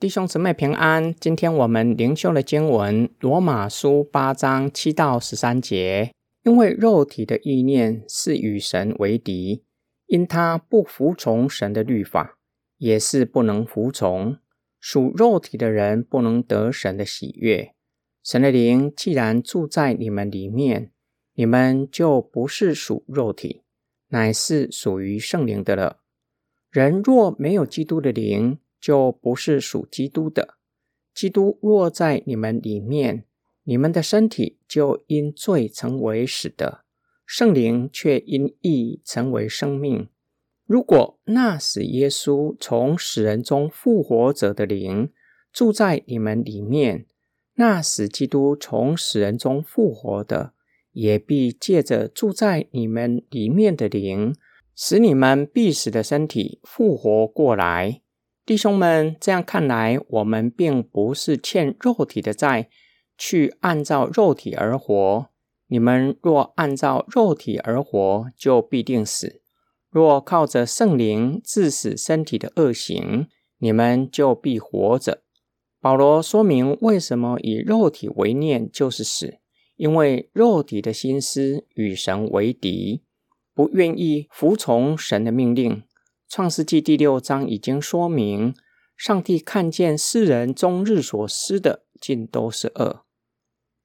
弟兄姊妹平安。今天我们灵修的经文《罗马书》八章七到十三节。因为肉体的意念是与神为敌，因他不服从神的律法，也是不能服从。属肉体的人不能得神的喜悦。神的灵既然住在你们里面，你们就不是属肉体，乃是属于圣灵的了。人若没有基督的灵，就不是属基督的。基督若在你们里面，你们的身体就因罪成为死的，圣灵却因义成为生命。如果那使耶稣从死人中复活者的灵住在你们里面，那使基督从死人中复活的，也必借着住在你们里面的灵，使你们必死的身体复活过来。弟兄们，这样看来，我们并不是欠肉体的债，去按照肉体而活。你们若按照肉体而活，就必定死；若靠着圣灵致死身体的恶行，你们就必活着。保罗说明为什么以肉体为念就是死，因为肉体的心思与神为敌，不愿意服从神的命令。创世纪第六章已经说明，上帝看见世人终日所思的尽都是恶，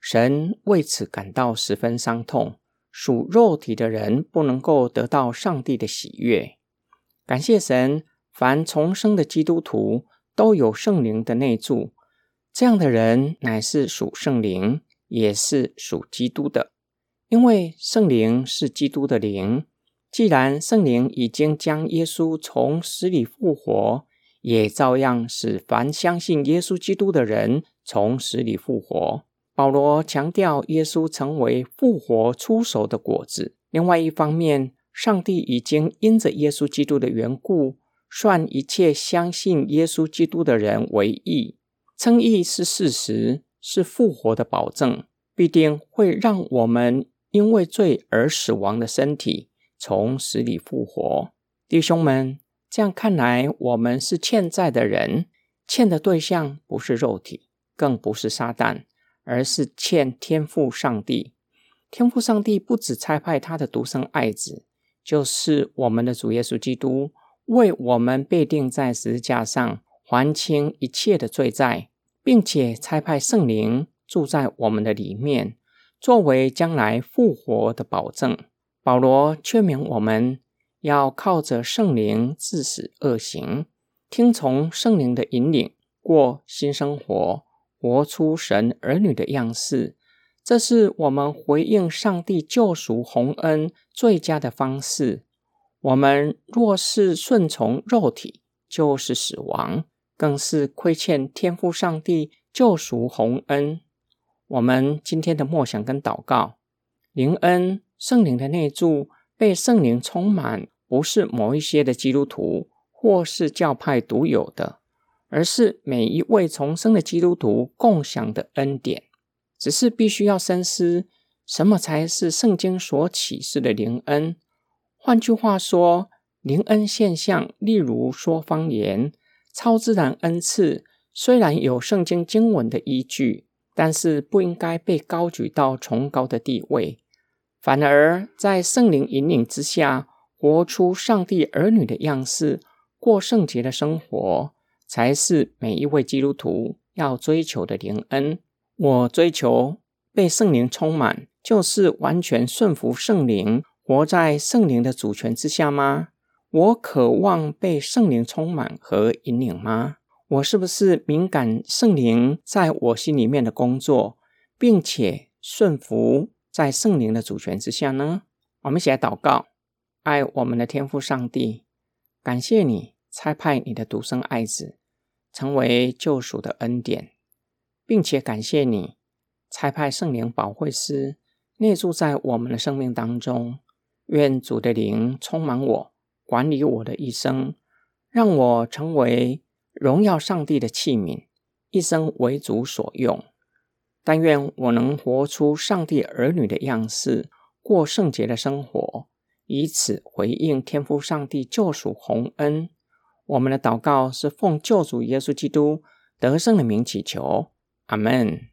神为此感到十分伤痛。属肉体的人不能够得到上帝的喜悦。感谢神，凡重生的基督徒都有圣灵的内住，这样的人乃是属圣灵，也是属基督的，因为圣灵是基督的灵。既然圣灵已经将耶稣从死里复活，也照样使凡相信耶稣基督的人从死里复活。保罗强调耶稣成为复活出手的果子。另外一方面，上帝已经因着耶稣基督的缘故，算一切相信耶稣基督的人为义。称义是事实，是复活的保证，必定会让我们因为罪而死亡的身体。从死里复活，弟兄们，这样看来，我们是欠债的人，欠的对象不是肉体，更不是撒旦，而是欠天父上帝。天父上帝不止差派他的独生爱子，就是我们的主耶稣基督，为我们被钉在十字架上，还清一切的罪债，并且差派圣灵住在我们的里面，作为将来复活的保证。保罗劝勉我们要靠着圣灵致死恶行，听从圣灵的引领，过新生活，活出神儿女的样式。这是我们回应上帝救赎洪恩最佳的方式。我们若是顺从肉体，就是死亡，更是亏欠天父上帝救赎洪恩。我们今天的默想跟祷告，灵恩。圣灵的内住，被圣灵充满，不是某一些的基督徒或是教派独有的，而是每一位重生的基督徒共享的恩典。只是必须要深思，什么才是圣经所启示的灵恩？换句话说，灵恩现象，例如说方言、超自然恩赐，虽然有圣经经文的依据，但是不应该被高举到崇高的地位。反而在圣灵引领之下，活出上帝儿女的样式，过圣洁的生活，才是每一位基督徒要追求的灵恩。我追求被圣灵充满，就是完全顺服圣灵，活在圣灵的主权之下吗？我渴望被圣灵充满和引领吗？我是不是敏感圣灵在我心里面的工作，并且顺服？在圣灵的主权之下呢，我们一起来祷告，爱我们的天父上帝，感谢你差派你的独生爱子成为救赎的恩典，并且感谢你差派圣灵保惠师内住在我们的生命当中。愿主的灵充满我，管理我的一生，让我成为荣耀上帝的器皿，一生为主所用。但愿我能活出上帝儿女的样式，过圣洁的生活，以此回应天父上帝救赎洪恩。我们的祷告是奉救主耶稣基督得胜的名祈求，阿门。